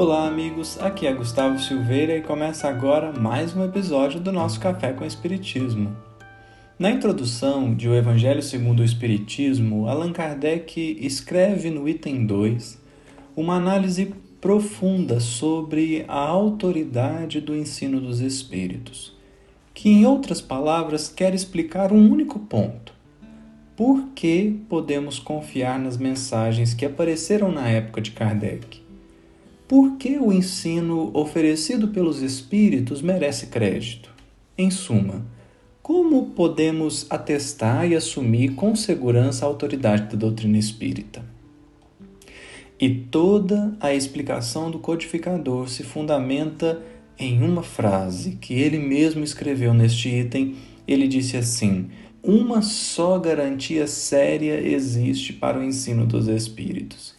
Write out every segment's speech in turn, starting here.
Olá, amigos. Aqui é Gustavo Silveira e começa agora mais um episódio do nosso Café com Espiritismo. Na introdução de O Evangelho segundo o Espiritismo, Allan Kardec escreve no item 2 uma análise profunda sobre a autoridade do ensino dos Espíritos, que, em outras palavras, quer explicar um único ponto. Por que podemos confiar nas mensagens que apareceram na época de Kardec? Por que o ensino oferecido pelos espíritos merece crédito? Em suma, como podemos atestar e assumir com segurança a autoridade da doutrina espírita? E toda a explicação do codificador se fundamenta em uma frase que ele mesmo escreveu neste item. Ele disse assim: Uma só garantia séria existe para o ensino dos espíritos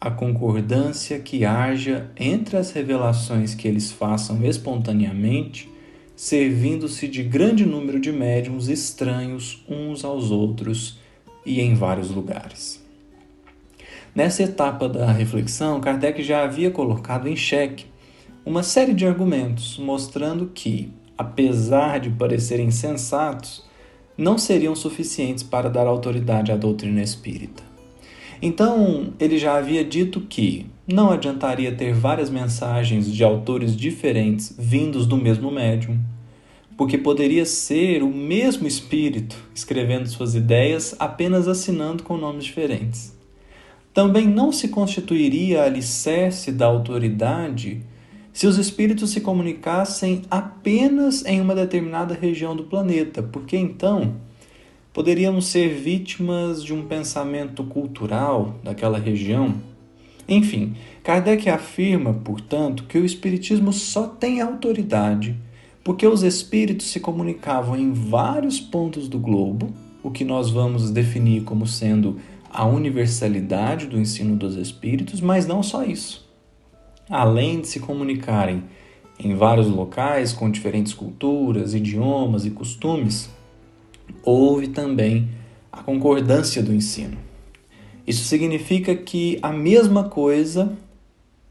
a concordância que haja entre as revelações que eles façam espontaneamente, servindo-se de grande número de médiums estranhos uns aos outros e em vários lugares. Nessa etapa da reflexão, Kardec já havia colocado em xeque uma série de argumentos mostrando que, apesar de parecerem sensatos, não seriam suficientes para dar autoridade à doutrina espírita. Então, ele já havia dito que não adiantaria ter várias mensagens de autores diferentes vindos do mesmo médium, porque poderia ser o mesmo espírito escrevendo suas ideias apenas assinando com nomes diferentes. Também não se constituiria alicerce da autoridade se os espíritos se comunicassem apenas em uma determinada região do planeta, porque então poderíamos ser vítimas de um pensamento cultural daquela região. Enfim, Kardec afirma, portanto, que o Espiritismo só tem autoridade porque os espíritos se comunicavam em vários pontos do globo, o que nós vamos definir como sendo a universalidade do ensino dos espíritos, mas não só isso. Além de se comunicarem em vários locais com diferentes culturas, idiomas e costumes, houve também a concordância do ensino. Isso significa que a mesma coisa,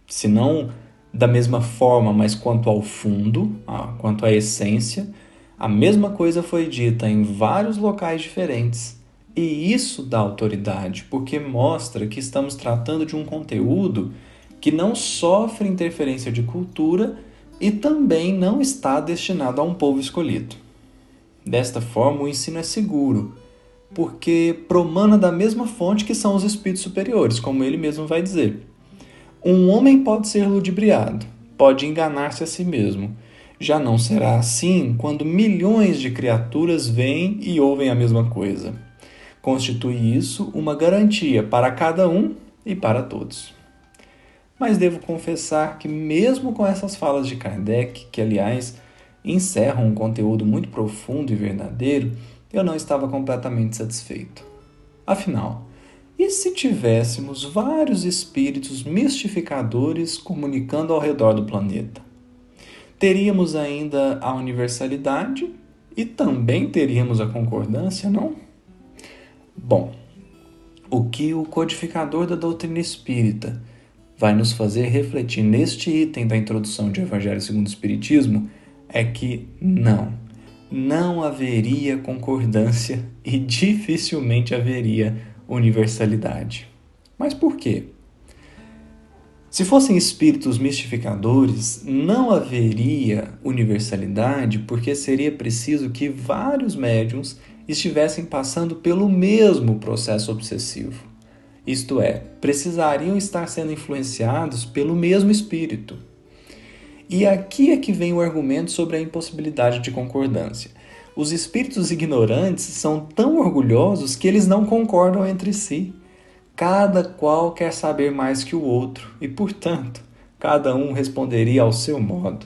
se não da mesma forma, mas quanto ao fundo, quanto à essência, a mesma coisa foi dita em vários locais diferentes. E isso dá autoridade, porque mostra que estamos tratando de um conteúdo que não sofre interferência de cultura e também não está destinado a um povo escolhido. Desta forma, o ensino é seguro, porque promana da mesma fonte que são os espíritos superiores, como ele mesmo vai dizer. Um homem pode ser ludibriado, pode enganar-se a si mesmo. Já não será assim quando milhões de criaturas veem e ouvem a mesma coisa. Constitui isso uma garantia para cada um e para todos. Mas devo confessar que, mesmo com essas falas de Kardec, que aliás encerram um conteúdo muito profundo e verdadeiro, eu não estava completamente satisfeito. Afinal, e se tivéssemos vários espíritos mistificadores comunicando ao redor do planeta? Teríamos ainda a universalidade e também teríamos a concordância, não? Bom, o que o codificador da doutrina espírita vai nos fazer refletir neste item da introdução de Evangelho segundo o Espiritismo é que não, não haveria concordância e dificilmente haveria universalidade. Mas por quê? Se fossem espíritos mistificadores, não haveria universalidade, porque seria preciso que vários médiums estivessem passando pelo mesmo processo obsessivo. Isto é, precisariam estar sendo influenciados pelo mesmo espírito. E aqui é que vem o argumento sobre a impossibilidade de concordância. Os espíritos ignorantes são tão orgulhosos que eles não concordam entre si. Cada qual quer saber mais que o outro e, portanto, cada um responderia ao seu modo,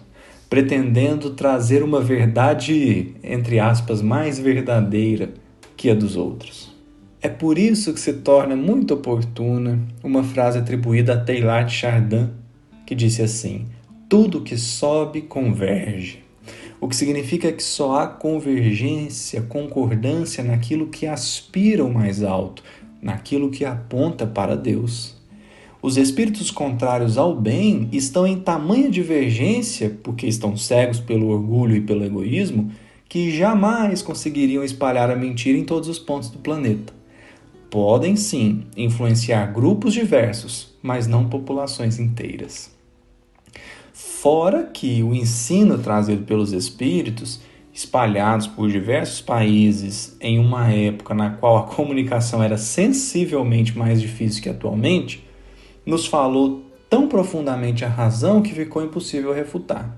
pretendendo trazer uma verdade, entre aspas, mais verdadeira que a dos outros. É por isso que se torna muito oportuna uma frase atribuída a Teilhard de Chardin, que disse assim: tudo que sobe converge. O que significa que só há convergência, concordância naquilo que aspira o mais alto, naquilo que aponta para Deus. Os espíritos contrários ao bem estão em tamanha divergência, porque estão cegos pelo orgulho e pelo egoísmo, que jamais conseguiriam espalhar a mentira em todos os pontos do planeta. Podem sim influenciar grupos diversos, mas não populações inteiras. Fora que o ensino trazido pelos espíritos, espalhados por diversos países em uma época na qual a comunicação era sensivelmente mais difícil que atualmente, nos falou tão profundamente a razão que ficou impossível refutar.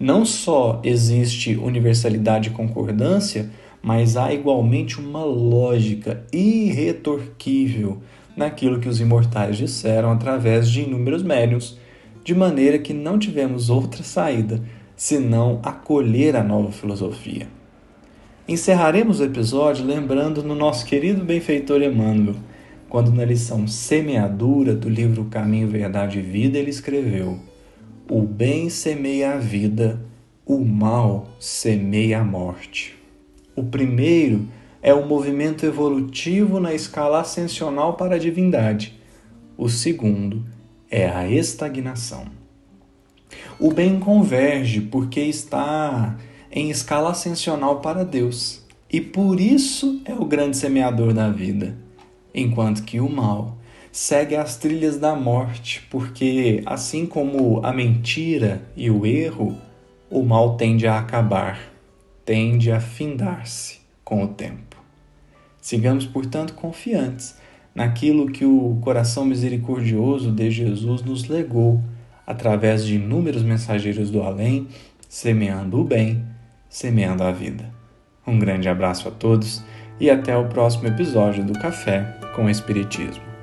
Não só existe universalidade e concordância, mas há igualmente uma lógica irretorquível naquilo que os imortais disseram através de inúmeros médiuns, de maneira que não tivemos outra saída senão acolher a nova filosofia. Encerraremos o episódio lembrando no nosso querido benfeitor Emmanuel quando na lição Semeadura do livro Caminho, Verdade e Vida ele escreveu: O bem semeia a vida, o mal semeia a morte. O primeiro é o movimento evolutivo na escala ascensional para a divindade. O segundo é a estagnação. O bem converge porque está em escala ascensional para Deus e por isso é o grande semeador da vida enquanto que o mal segue as trilhas da morte, porque assim como a mentira e o erro, o mal tende a acabar, tende a findar-se com o tempo. Sigamos, portanto, confiantes naquilo que o coração misericordioso de Jesus nos legou através de inúmeros mensageiros do além, semeando o bem, semeando a vida. Um grande abraço a todos e até o próximo episódio do Café com Espiritismo.